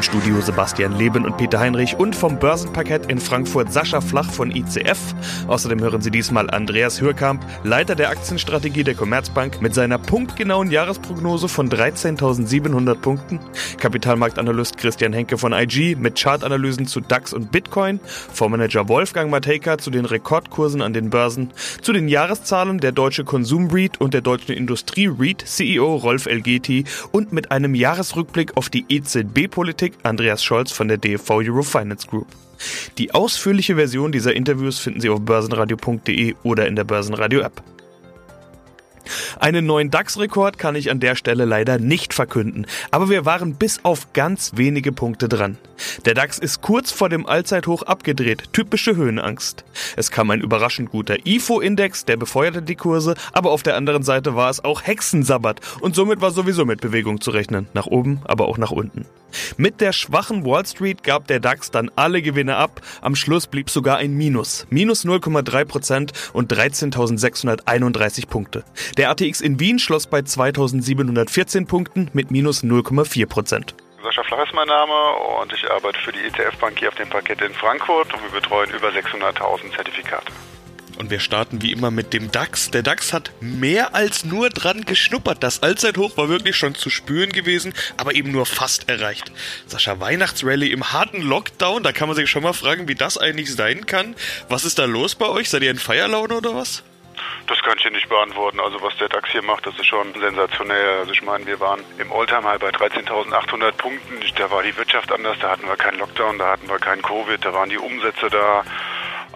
Im Studio Sebastian Leben und Peter Heinrich und vom Börsenparkett in Frankfurt Sascha Flach von ICF. Außerdem hören Sie diesmal Andreas Hürkamp, Leiter der Aktienstrategie der Commerzbank, mit seiner punktgenauen Jahresprognose von 13.700 Punkten. Kapitalmarktanalyst Christian Henke von IG mit Chartanalysen zu DAX und Bitcoin. Fondsmanager Wolfgang Matejka zu den Rekordkursen an den Börsen. Zu den Jahreszahlen der Deutsche Konsum REIT und der Deutschen Industrie REIT CEO Rolf Elgeti und mit einem Jahresrückblick auf die EZB-Politik Politik Andreas Scholz von der DFV Eurofinance Group. Die ausführliche Version dieser Interviews finden Sie auf börsenradio.de oder in der Börsenradio App. Einen neuen DAX-Rekord kann ich an der Stelle leider nicht verkünden, aber wir waren bis auf ganz wenige Punkte dran. Der DAX ist kurz vor dem Allzeithoch abgedreht, typische Höhenangst. Es kam ein überraschend guter IFO-Index, der befeuerte die Kurse, aber auf der anderen Seite war es auch Hexensabbat und somit war sowieso mit Bewegung zu rechnen, nach oben, aber auch nach unten. Mit der schwachen Wall Street gab der DAX dann alle Gewinne ab, am Schluss blieb sogar ein Minus, minus 0,3% und 13.631 Punkte. Der ATX in Wien schloss bei 2714 Punkten mit minus 0,4 Prozent. Sascha Flach ist mein Name und ich arbeite für die ETF Bank hier auf dem Parkett in Frankfurt und wir betreuen über 600.000 Zertifikate. Und wir starten wie immer mit dem DAX. Der DAX hat mehr als nur dran geschnuppert. Das Allzeithoch war wirklich schon zu spüren gewesen, aber eben nur fast erreicht. Sascha, Weihnachtsrally im harten Lockdown, da kann man sich schon mal fragen, wie das eigentlich sein kann. Was ist da los bei euch? Seid ihr in Feierlaune oder was? Das kann ich dir nicht beantworten. Also was der DAX hier macht, das ist schon sensationell. Also ich meine, wir waren im Oldtimer halt bei 13.800 Punkten. Da war die Wirtschaft anders, da hatten wir keinen Lockdown, da hatten wir keinen Covid, da waren die Umsätze da.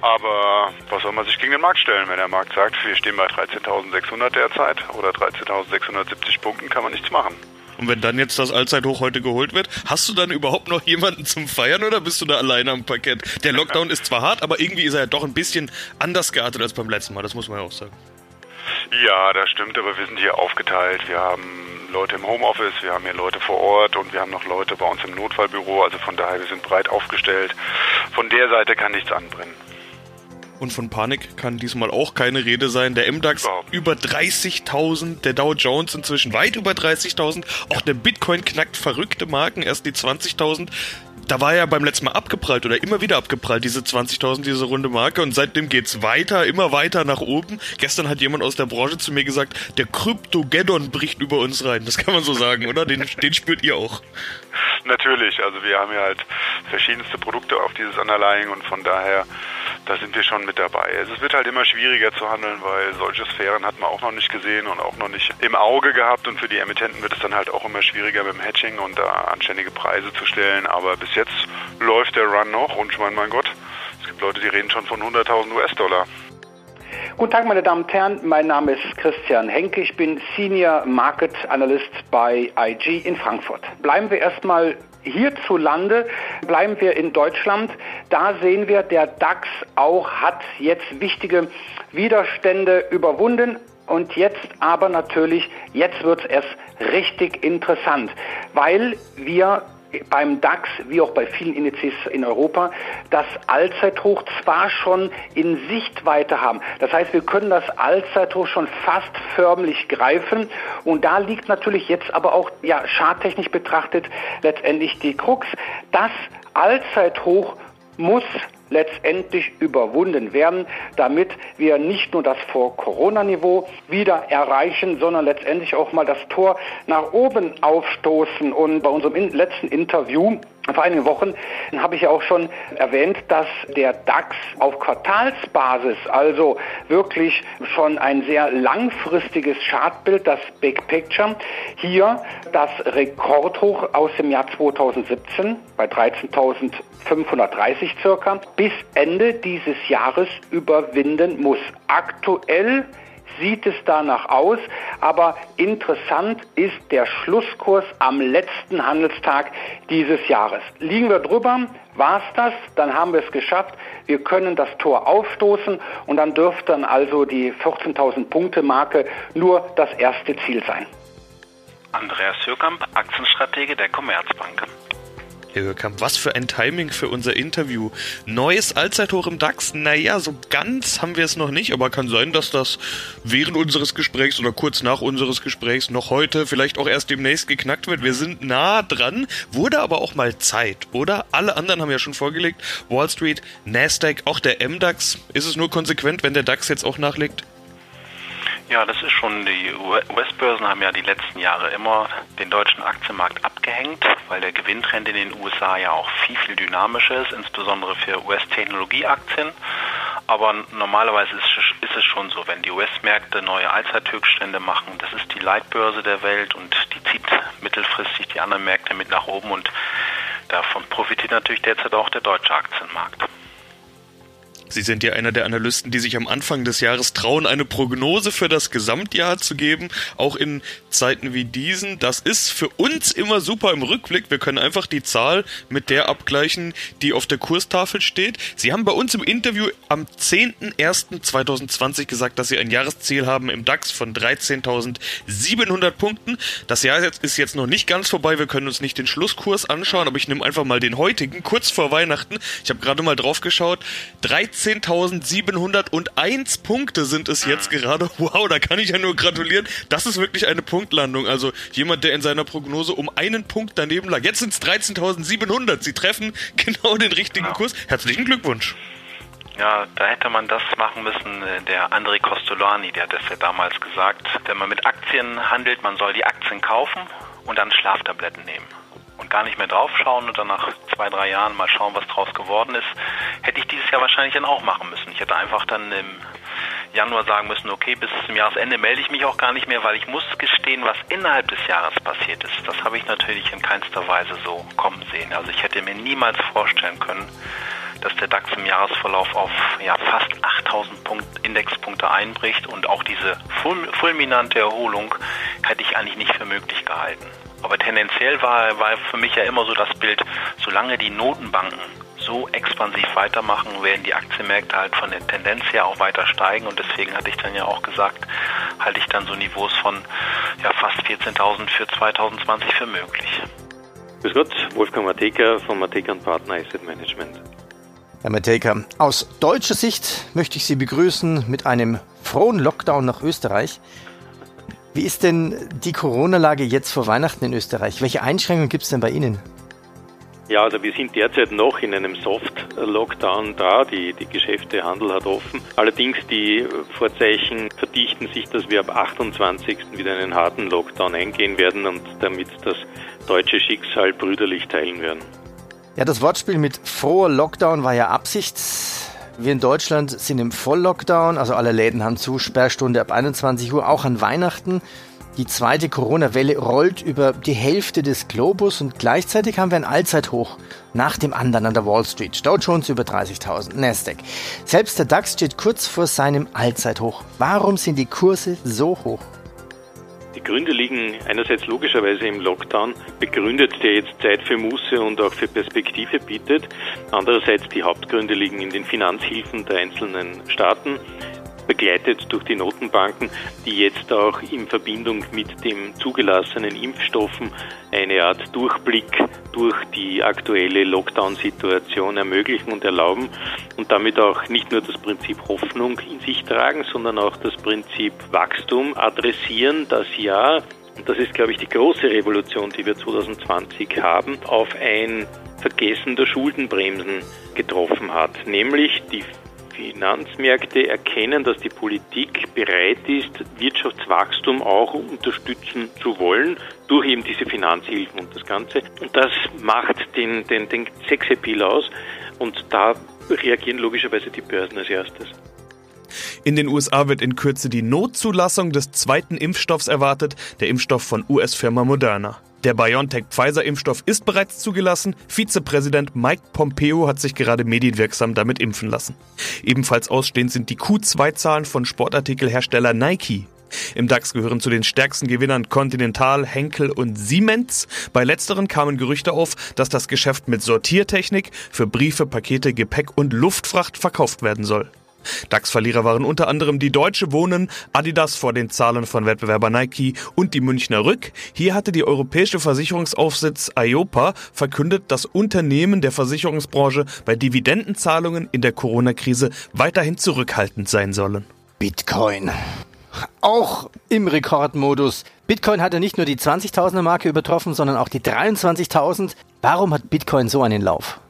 Aber was soll man sich gegen den Markt stellen, wenn der Markt sagt, wir stehen bei 13.600 derzeit oder 13.670 Punkten, kann man nichts machen. Und wenn dann jetzt das Allzeithoch heute geholt wird, hast du dann überhaupt noch jemanden zum Feiern oder bist du da alleine am Parkett? Der Lockdown ist zwar hart, aber irgendwie ist er ja doch ein bisschen anders geartet als beim letzten Mal, das muss man ja auch sagen. Ja, das stimmt, aber wir sind hier aufgeteilt. Wir haben Leute im Homeoffice, wir haben hier Leute vor Ort und wir haben noch Leute bei uns im Notfallbüro. Also von daher, wir sind breit aufgestellt. Von der Seite kann nichts anbrennen. Und von Panik kann diesmal auch keine Rede sein. Der MDAX über 30.000, der Dow Jones inzwischen weit über 30.000. Auch der Bitcoin knackt verrückte Marken, erst die 20.000 da war ja beim letzten Mal abgeprallt oder immer wieder abgeprallt, diese 20.000, diese runde Marke. Und seitdem geht's weiter, immer weiter nach oben. Gestern hat jemand aus der Branche zu mir gesagt, der Kryptogeddon bricht über uns rein. Das kann man so sagen, oder? Den, den spürt ihr auch. Natürlich, also wir haben ja halt verschiedenste Produkte auf dieses Underlying und von daher, da sind wir schon mit dabei. Es wird halt immer schwieriger zu handeln, weil solche Sphären hat man auch noch nicht gesehen und auch noch nicht im Auge gehabt und für die Emittenten wird es dann halt auch immer schwieriger mit dem Hedging und da anständige Preise zu stellen, aber bis jetzt läuft der Run noch und ich meine, mein Gott, es gibt Leute, die reden schon von 100.000 US-Dollar. Guten Tag, meine Damen und Herren. Mein Name ist Christian Henke. Ich bin Senior Market Analyst bei IG in Frankfurt. Bleiben wir erstmal hierzulande, bleiben wir in Deutschland. Da sehen wir, der DAX auch hat jetzt wichtige Widerstände überwunden. Und jetzt aber natürlich, jetzt wird es erst richtig interessant, weil wir beim DAX wie auch bei vielen Indizes in Europa das Allzeithoch zwar schon in Sichtweite haben. Das heißt, wir können das Allzeithoch schon fast förmlich greifen. Und da liegt natürlich jetzt aber auch, ja, charttechnisch betrachtet letztendlich die Krux. Das Allzeithoch muss letztendlich überwunden werden, damit wir nicht nur das Vor-Corona-Niveau wieder erreichen, sondern letztendlich auch mal das Tor nach oben aufstoßen. Und bei unserem letzten Interview vor einigen Wochen habe ich ja auch schon erwähnt, dass der DAX auf Quartalsbasis, also wirklich schon ein sehr langfristiges Chartbild, das Big Picture, hier das Rekordhoch aus dem Jahr 2017 bei 13.530 circa bis Ende dieses Jahres überwinden muss. Aktuell sieht es danach aus. Aber interessant ist der Schlusskurs am letzten Handelstag dieses Jahres. Liegen wir drüber, war es das, dann haben wir es geschafft. Wir können das Tor aufstoßen und dann dürfte dann also die 14.000 Punkte Marke nur das erste Ziel sein. Andreas Hürkamp, Aktienstratege der Commerzbank. Herr Hörkamp, was für ein Timing für unser Interview. Neues Allzeithoch im DAX. Naja, so ganz haben wir es noch nicht, aber kann sein, dass das während unseres Gesprächs oder kurz nach unseres Gesprächs noch heute, vielleicht auch erst demnächst geknackt wird. Wir sind nah dran, wurde aber auch mal Zeit, oder? Alle anderen haben ja schon vorgelegt. Wall Street, Nasdaq, auch der MDAX. Ist es nur konsequent, wenn der DAX jetzt auch nachlegt? Ja, das ist schon, die US-Börsen haben ja die letzten Jahre immer den deutschen Aktienmarkt abgehängt, weil der Gewinntrend in den USA ja auch viel, viel dynamischer ist, insbesondere für US-Technologieaktien. Aber normalerweise ist, es schon so, wenn die US-Märkte neue Allzeithöchststände machen, das ist die Leitbörse der Welt und die zieht mittelfristig die anderen Märkte mit nach oben und davon profitiert natürlich derzeit auch der deutsche Aktienmarkt. Sie sind ja einer der Analysten, die sich am Anfang des Jahres trauen, eine Prognose für das Gesamtjahr zu geben, auch in Zeiten wie diesen. Das ist für uns immer super im Rückblick. Wir können einfach die Zahl mit der abgleichen, die auf der Kurstafel steht. Sie haben bei uns im Interview am 10.01.2020 gesagt, dass Sie ein Jahresziel haben im DAX von 13.700 Punkten. Das Jahr ist jetzt noch nicht ganz vorbei. Wir können uns nicht den Schlusskurs anschauen, aber ich nehme einfach mal den heutigen, kurz vor Weihnachten. Ich habe gerade mal drauf geschaut. 13.701 Punkte sind es jetzt gerade. Wow, da kann ich ja nur gratulieren. Das ist wirklich eine Punktlandung. Also jemand, der in seiner Prognose um einen Punkt daneben lag. Jetzt sind es 13.700. Sie treffen genau den richtigen Kurs. Herzlichen Glückwunsch. Ja, da hätte man das machen müssen. Der André Costolani, der hat das ja damals gesagt. Wenn man mit Aktien handelt, man soll die Aktien kaufen und dann Schlaftabletten nehmen und gar nicht mehr draufschauen und dann nach zwei, drei Jahren mal schauen, was draus geworden ist, hätte ich dieses Jahr wahrscheinlich dann auch machen müssen. Ich hätte einfach dann im Januar sagen müssen, okay, bis zum Jahresende melde ich mich auch gar nicht mehr, weil ich muss gestehen, was innerhalb des Jahres passiert ist. Das habe ich natürlich in keinster Weise so kommen sehen. Also ich hätte mir niemals vorstellen können, dass der DAX im Jahresverlauf auf ja, fast 8000 Punkt Indexpunkte einbricht und auch diese fulminante Erholung hätte ich eigentlich nicht für möglich gehalten. Aber tendenziell war, war für mich ja immer so das Bild, solange die Notenbanken so expansiv weitermachen, werden die Aktienmärkte halt von der Tendenz her auch weiter steigen und deswegen hatte ich dann ja auch gesagt, halte ich dann so Niveaus von ja, fast 14.000 für 2020 für möglich. Grüß Gott, Wolfgang Mateka von Mateka Partner Asset Management. Herr Mateka, aus deutscher Sicht möchte ich Sie begrüßen mit einem frohen Lockdown nach Österreich. Wie ist denn die Corona-Lage jetzt vor Weihnachten in Österreich? Welche Einschränkungen gibt es denn bei Ihnen? Ja, also wir sind derzeit noch in einem Soft-Lockdown da. Die, die Geschäfte, Handel hat offen. Allerdings die Vorzeichen verdichten sich, dass wir ab 28. wieder einen harten Lockdown eingehen werden und damit das deutsche Schicksal brüderlich teilen werden. Ja, das Wortspiel mit froher Lockdown war ja Absicht. Wir in Deutschland sind im Volllockdown, also alle Läden haben zu, Sperrstunde ab 21 Uhr, auch an Weihnachten. Die zweite Corona-Welle rollt über die Hälfte des Globus und gleichzeitig haben wir ein Allzeithoch nach dem anderen an der Wall Street. Dow Jones über 30.000, Nasdaq. Selbst der DAX steht kurz vor seinem Allzeithoch. Warum sind die Kurse so hoch? Die Gründe liegen einerseits logischerweise im Lockdown, begründet, der jetzt Zeit für Muße und auch für Perspektive bietet. Andererseits die Hauptgründe liegen in den Finanzhilfen der einzelnen Staaten begleitet durch die Notenbanken, die jetzt auch in Verbindung mit dem zugelassenen Impfstoffen eine Art Durchblick durch die aktuelle Lockdown-Situation ermöglichen und erlauben und damit auch nicht nur das Prinzip Hoffnung in sich tragen, sondern auch das Prinzip Wachstum adressieren, das ja und das ist, glaube ich, die große Revolution, die wir 2020 haben, auf ein Vergessen der Schuldenbremsen getroffen hat, nämlich die Finanzmärkte erkennen, dass die Politik bereit ist, Wirtschaftswachstum auch unterstützen zu wollen durch eben diese Finanzhilfen und das Ganze. Und das macht den, den, den Sexappeal aus und da reagieren logischerweise die Börsen als erstes. In den USA wird in Kürze die Notzulassung des zweiten Impfstoffs erwartet, der Impfstoff von US-Firma Moderna. Der BioNTech-Pfizer-Impfstoff ist bereits zugelassen. Vizepräsident Mike Pompeo hat sich gerade medienwirksam damit impfen lassen. Ebenfalls ausstehend sind die Q2-Zahlen von Sportartikelhersteller Nike. Im DAX gehören zu den stärksten Gewinnern Continental, Henkel und Siemens. Bei letzteren kamen Gerüchte auf, dass das Geschäft mit Sortiertechnik für Briefe, Pakete, Gepäck und Luftfracht verkauft werden soll. DAX-Verlierer waren unter anderem die Deutsche Wohnen, Adidas vor den Zahlen von Wettbewerber Nike und die Münchner Rück. Hier hatte die europäische Versicherungsaufsitz IOPA verkündet, dass Unternehmen der Versicherungsbranche bei Dividendenzahlungen in der Corona-Krise weiterhin zurückhaltend sein sollen. Bitcoin. Auch im Rekordmodus. Bitcoin hat ja nicht nur die 20.000er Marke übertroffen, sondern auch die 23.000. Warum hat Bitcoin so einen Lauf?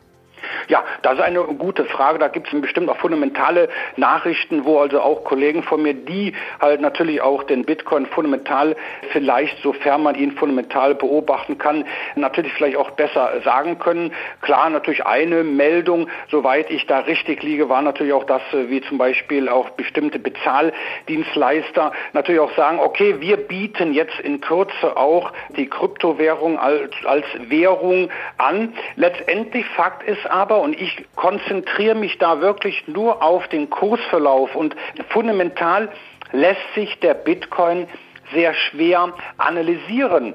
Ja, das ist eine gute Frage. Da gibt es bestimmt auch fundamentale Nachrichten, wo also auch Kollegen von mir, die halt natürlich auch den Bitcoin fundamental vielleicht, sofern man ihn fundamental beobachten kann, natürlich vielleicht auch besser sagen können. Klar, natürlich eine Meldung, soweit ich da richtig liege, war natürlich auch das, äh, wie zum Beispiel auch bestimmte Bezahldienstleister natürlich auch sagen, okay, wir bieten jetzt in Kürze auch die Kryptowährung als, als Währung an. Letztendlich Fakt ist aber, aber, und ich konzentriere mich da wirklich nur auf den Kursverlauf und fundamental lässt sich der Bitcoin sehr schwer analysieren.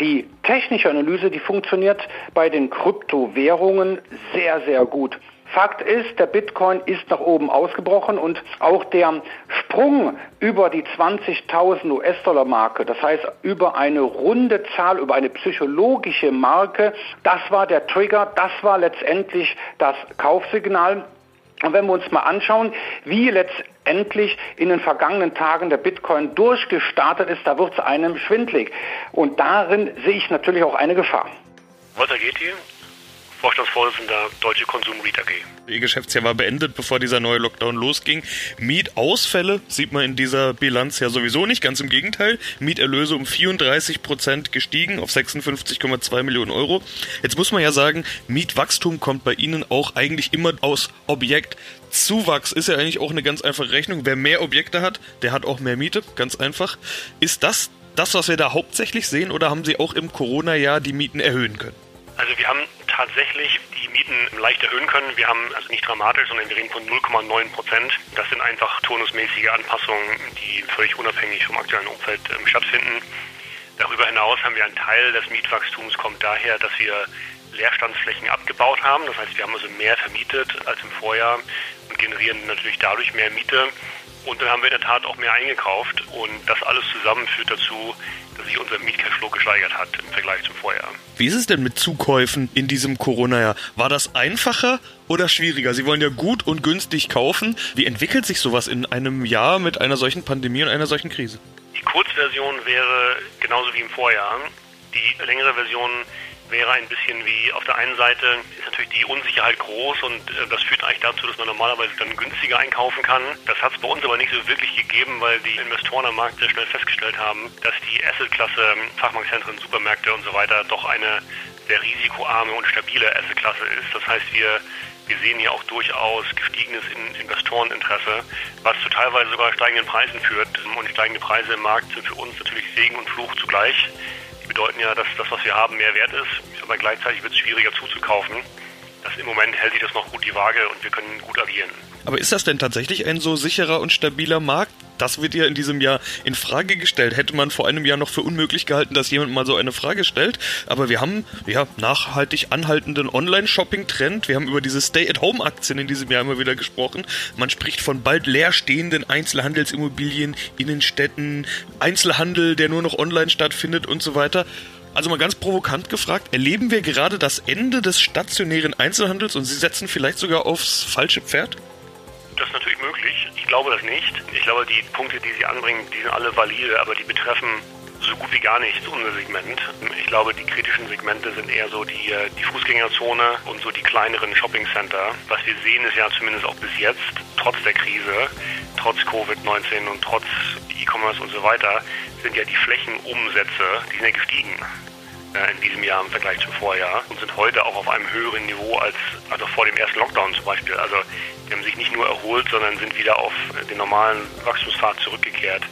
Die technische Analyse, die funktioniert bei den Kryptowährungen sehr, sehr gut. Fakt ist, der Bitcoin ist nach oben ausgebrochen und auch der Sprung über die 20.000 US-Dollar-Marke, das heißt über eine runde Zahl, über eine psychologische Marke, das war der Trigger, das war letztendlich das Kaufsignal. Und wenn wir uns mal anschauen, wie letztendlich in den vergangenen Tagen der Bitcoin durchgestartet ist, da wird es einem schwindlig. Und darin sehe ich natürlich auch eine Gefahr. Weiter geht hier. Vorstandsvorsitzender Deutsche Konsum REIT AG. Ihr Geschäftsjahr war beendet, bevor dieser neue Lockdown losging. Mietausfälle sieht man in dieser Bilanz ja sowieso nicht, ganz im Gegenteil. Mieterlöse um 34 Prozent gestiegen auf 56,2 Millionen Euro. Jetzt muss man ja sagen, Mietwachstum kommt bei Ihnen auch eigentlich immer aus Objektzuwachs. Ist ja eigentlich auch eine ganz einfache Rechnung. Wer mehr Objekte hat, der hat auch mehr Miete, ganz einfach. Ist das das, was wir da hauptsächlich sehen, oder haben Sie auch im Corona-Jahr die Mieten erhöhen können? Also wir haben tatsächlich die Mieten leicht erhöhen können. Wir haben also nicht dramatisch, sondern wir reden von 0,9 Prozent. Das sind einfach turnusmäßige Anpassungen, die völlig unabhängig vom aktuellen Umfeld ähm, stattfinden. Darüber hinaus haben wir einen Teil des Mietwachstums kommt daher, dass wir Leerstandsflächen abgebaut haben. Das heißt, wir haben also mehr vermietet als im Vorjahr und generieren natürlich dadurch mehr Miete. Und dann haben wir in der Tat auch mehr eingekauft und das alles zusammen führt dazu, dass sich unser Mietcashflow gesteigert hat im Vergleich zum Vorjahr. Wie ist es denn mit Zukäufen in diesem Corona-Jahr? War das einfacher oder schwieriger? Sie wollen ja gut und günstig kaufen. Wie entwickelt sich sowas in einem Jahr mit einer solchen Pandemie und einer solchen Krise? Die Kurzversion wäre genauso wie im Vorjahr. Die längere Version wäre ein bisschen wie auf der einen Seite ist natürlich die Unsicherheit groß und äh, das führt eigentlich dazu, dass man normalerweise dann günstiger einkaufen kann. Das hat es bei uns aber nicht so wirklich gegeben, weil die Investoren am Markt sehr schnell festgestellt haben, dass die Assetklasse ähm, Fachmarktzentren, Supermärkte und so weiter doch eine sehr risikoarme und stabile Assetklasse ist. Das heißt, wir wir sehen hier auch durchaus gestiegenes Investoreninteresse, was zu teilweise sogar steigenden Preisen führt. Und steigende Preise im Markt sind für uns natürlich Segen und Fluch zugleich bedeuten ja, dass das, was wir haben, mehr wert ist. Aber gleichzeitig wird es schwieriger zuzukaufen. Das Im Moment hält sich das noch gut die Waage und wir können gut agieren. Aber ist das denn tatsächlich ein so sicherer und stabiler Markt? Das wird ja in diesem Jahr in Frage gestellt. Hätte man vor einem Jahr noch für unmöglich gehalten, dass jemand mal so eine Frage stellt. Aber wir haben ja nachhaltig anhaltenden Online-Shopping-Trend. Wir haben über diese Stay-at-Home-Aktien in diesem Jahr immer wieder gesprochen. Man spricht von bald leerstehenden Einzelhandelsimmobilien, Innenstädten, Einzelhandel, der nur noch online stattfindet und so weiter. Also mal ganz provokant gefragt, erleben wir gerade das Ende des stationären Einzelhandels und Sie setzen vielleicht sogar aufs falsche Pferd? Das ist natürlich glaube das nicht. Ich glaube, die Punkte, die Sie anbringen, die sind alle valide, aber die betreffen so gut wie gar nichts unser Segment. Ich glaube, die kritischen Segmente sind eher so die, äh, die Fußgängerzone und so die kleineren Shoppingcenter. Was wir sehen, ist ja zumindest auch bis jetzt, trotz der Krise, trotz Covid-19 und trotz E-Commerce und so weiter, sind ja die Flächenumsätze, die sind ja gestiegen äh, in diesem Jahr im Vergleich zum Vorjahr und sind heute auch auf einem höheren Niveau als also vor dem ersten Lockdown zum Beispiel. Also die haben sich nicht nur erholt, sondern sind wieder auf den normalen Wachstumspfad zurückgekehrt.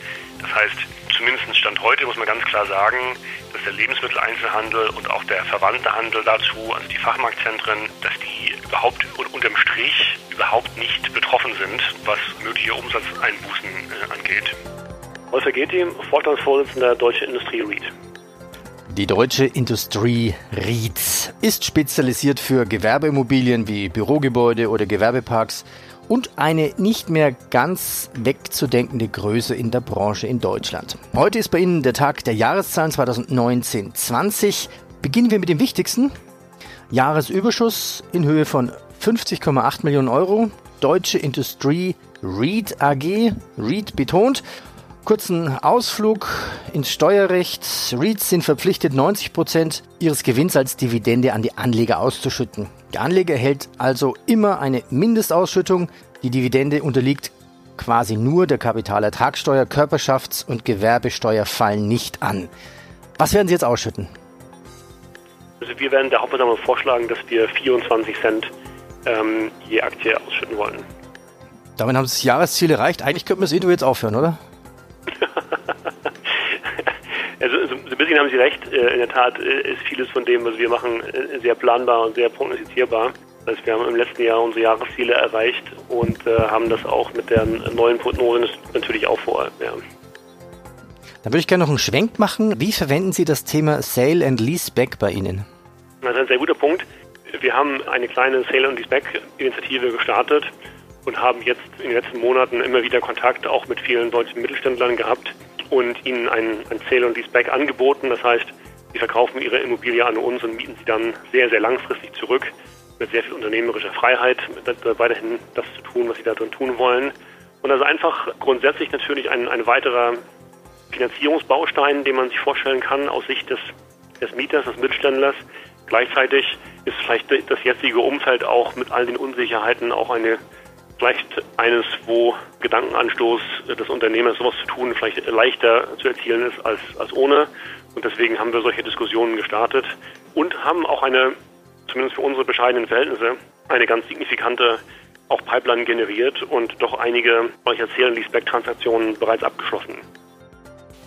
Das heißt, zumindest Stand heute muss man ganz klar sagen, dass der Lebensmitteleinzelhandel und auch der verwandte Handel dazu, also die Fachmarktzentren, dass die überhaupt unterm Strich überhaupt nicht betroffen sind, was mögliche Umsatzeinbußen äh, angeht. Wolfer Getty, Vorstandsvorsitzender Deutsche Industrie REIT. Die Deutsche Industrie REIT ist spezialisiert für Gewerbeimmobilien wie Bürogebäude oder Gewerbeparks und eine nicht mehr ganz wegzudenkende Größe in der Branche in Deutschland. Heute ist bei Ihnen der Tag der Jahreszahlen 2019-20. Beginnen wir mit dem Wichtigsten. Jahresüberschuss in Höhe von 50,8 Millionen Euro. Deutsche Industrie Reed AG, Reed betont, kurzen Ausflug ins Steuerrecht. REITs sind verpflichtet, 90 Prozent ihres Gewinns als Dividende an die Anleger auszuschütten. Der Anleger erhält also immer eine Mindestausschüttung. Die Dividende unterliegt quasi nur der Kapitalertragssteuer, Körperschafts- und Gewerbesteuer fallen nicht an. Was werden Sie jetzt ausschütten? Also wir werden der Hauptversammlung vorschlagen, dass wir 24 Cent ähm, je Aktie ausschütten wollen. Damit haben Sie das Jahresziel erreicht. Eigentlich könnten wir das Interview jetzt aufhören, oder? Also, so ein bisschen haben Sie recht. Äh, in der Tat äh, ist vieles von dem, was wir machen, äh, sehr planbar und sehr prognostizierbar. Also wir haben im letzten Jahr unsere Jahresziele erreicht und haben das auch mit der neuen Prognose natürlich auch vor. Ja. Dann würde ich gerne noch einen Schwenk machen. Wie verwenden Sie das Thema Sale and Leaseback bei Ihnen? Das ist ein sehr guter Punkt. Wir haben eine kleine Sale and Leaseback-Initiative gestartet und haben jetzt in den letzten Monaten immer wieder Kontakt auch mit vielen deutschen Mittelständlern gehabt und ihnen ein, ein Sale und Leaseback angeboten. Das heißt, sie verkaufen ihre Immobilie an uns und mieten sie dann sehr, sehr langfristig zurück mit sehr viel unternehmerischer Freiheit, weiterhin das zu tun, was sie da drin tun wollen. Und das ist einfach grundsätzlich natürlich ein, ein weiterer Finanzierungsbaustein, den man sich vorstellen kann aus Sicht des, des Mieters, des Mittelständlers. Gleichzeitig ist vielleicht das jetzige Umfeld auch mit all den Unsicherheiten auch eine vielleicht eines, wo Gedankenanstoß des Unternehmers sowas zu tun vielleicht leichter zu erzielen ist als, als ohne. Und deswegen haben wir solche Diskussionen gestartet und haben auch eine, zumindest für unsere bescheidenen Verhältnisse, eine ganz signifikante auch Pipeline generiert und doch einige solcher Sale-Leaseback-Transaktionen bereits abgeschlossen.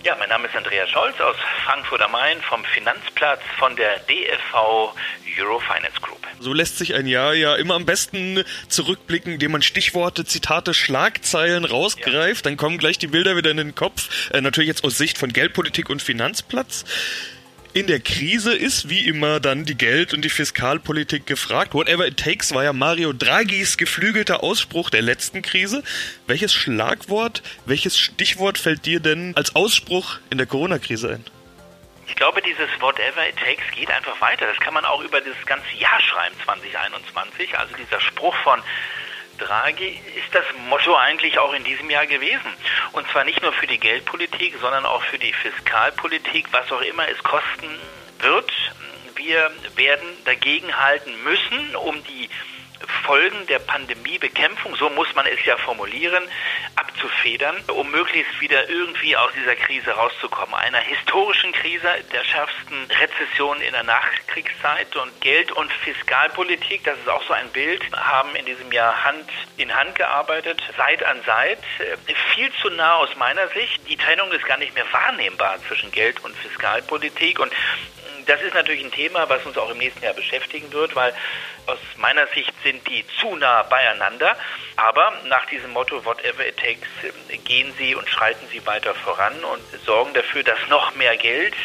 Ja, mein Name ist Andreas Scholz aus Frankfurt am Main vom Finanzplatz von der DFV Eurofinance Group. So lässt sich ein Jahr ja immer am besten zurückblicken, indem man Stichworte, Zitate, Schlagzeilen rausgreift. Ja. Dann kommen gleich die Bilder wieder in den Kopf. Äh, natürlich jetzt aus Sicht von Geldpolitik und Finanzplatz in der Krise ist wie immer dann die Geld- und die Fiskalpolitik gefragt. Whatever it takes war ja Mario Draghis geflügelter Ausspruch der letzten Krise. Welches Schlagwort, welches Stichwort fällt dir denn als Ausspruch in der Corona-Krise ein? Ich glaube, dieses Whatever it takes geht einfach weiter. Das kann man auch über das ganze Jahr schreiben, 2021. Also dieser Spruch von Draghi ist das Motto eigentlich auch in diesem Jahr gewesen. Und zwar nicht nur für die Geldpolitik, sondern auch für die Fiskalpolitik, was auch immer es kosten wird. Wir werden dagegenhalten müssen, um die Folgen der Pandemiebekämpfung, so muss man es ja formulieren, abzufedern, um möglichst wieder irgendwie aus dieser Krise rauszukommen. Einer historischen Krise, der schärfsten Rezession in der Nachkriegszeit und Geld- und Fiskalpolitik, das ist auch so ein Bild, haben in diesem Jahr Hand in Hand gearbeitet, Seit an Seit. Viel zu nah aus meiner Sicht. Die Trennung ist gar nicht mehr wahrnehmbar zwischen Geld- und Fiskalpolitik und das ist natürlich ein Thema, was uns auch im nächsten Jahr beschäftigen wird, weil aus meiner Sicht sind die zu nah beieinander. Aber nach diesem Motto, whatever it takes, gehen sie und schreiten sie weiter voran und sorgen dafür, dass noch mehr Geld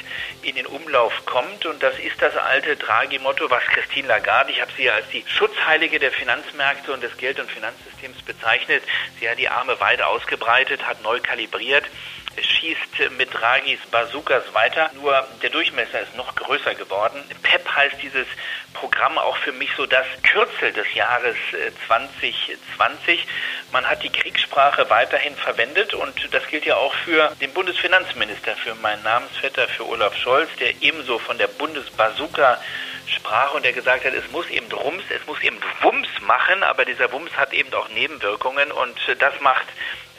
in den Umlauf kommt. Und das ist das alte Draghi-Motto, was Christine Lagarde, ich habe sie ja als die Schutzheilige der Finanzmärkte und des Geld- und Finanzsystems bezeichnet. Sie hat die Arme weit ausgebreitet, hat neu kalibriert schießt mit Draghis Bazookas weiter, nur der Durchmesser ist noch größer geworden. PEP heißt dieses Programm auch für mich so das Kürzel des Jahres 2020. Äh, Man hat die Kriegssprache weiterhin verwendet und das gilt ja auch für den Bundesfinanzminister, für meinen Namensvetter, für Olaf Scholz, der ebenso von der Bundesbazooka sprach und der gesagt hat, es muss eben Rums, es muss eben Wumms machen, aber dieser Wumms hat eben auch Nebenwirkungen und das macht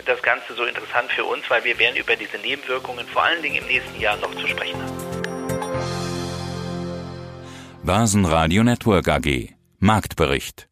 das Ganze so interessant für uns, weil wir werden über diese Nebenwirkungen vor allen Dingen im nächsten Jahr noch zu sprechen haben. Börsenradio Network AG Marktbericht